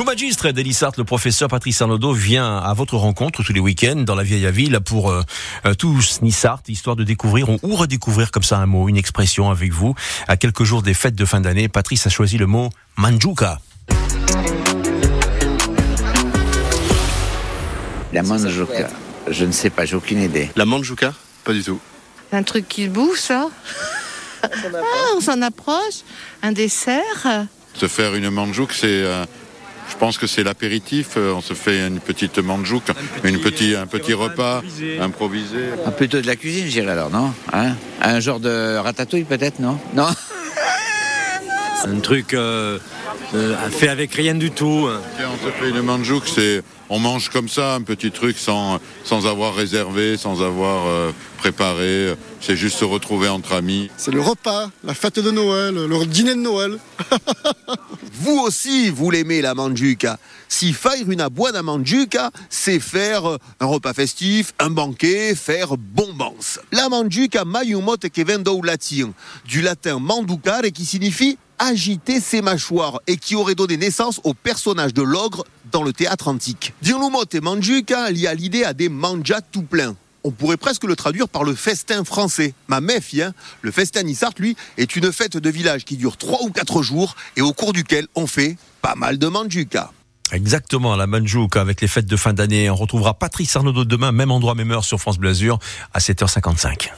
Le magistre d'Elissart, le professeur Patrice Arnaudot, vient à votre rencontre tous les week-ends dans la vieille ville pour euh, euh, tous Nissart, histoire de découvrir ou redécouvrir comme ça un mot, une expression avec vous. À quelques jours des fêtes de fin d'année, Patrice a choisi le mot manjuka. La manjuka, je ne sais pas, j'ai aucune idée. La manjuka Pas du tout. Un truc qui bouffe, ça? Ah, on s'en approche. Un dessert? Se faire une manjouk, c'est, euh, je pense que c'est l'apéritif. Euh, On se fait une petite manjouk, une petit, un petit repas improvisé. Ah, plutôt de la cuisine, je dirais alors, non? Hein? Un genre de ratatouille peut-être, non? Non? Un truc euh, euh, fait avec rien du tout. Tiens, on se fait une manjouk, c'est, on mange comme ça, un petit truc sans, sans avoir réservé, sans avoir euh, préparé. C'est juste se retrouver entre amis. C'est le repas, la fête de Noël, le dîner de Noël. Vous aussi, vous l'aimez la manjuka. Si faire une buona manjuka, c'est faire un repas festif, un banquet, faire bombance. La manjuka mai un mot che vient du latin, du latin manducare qui signifie agiter ses mâchoires et qui aurait donné naissance au personnage de l'ogre dans le théâtre antique. Mot et manjuka lié à l'idée à des manjas tout plein. On pourrait presque le traduire par le festin français. Ma méfie, hein, le festin Nissart, lui, est une fête de village qui dure trois ou quatre jours et au cours duquel on fait pas mal de manjuka. Exactement, la manjuka avec les fêtes de fin d'année. On retrouvera Patrice Arnaudot demain, même endroit, même heure sur France Blasure à 7h55.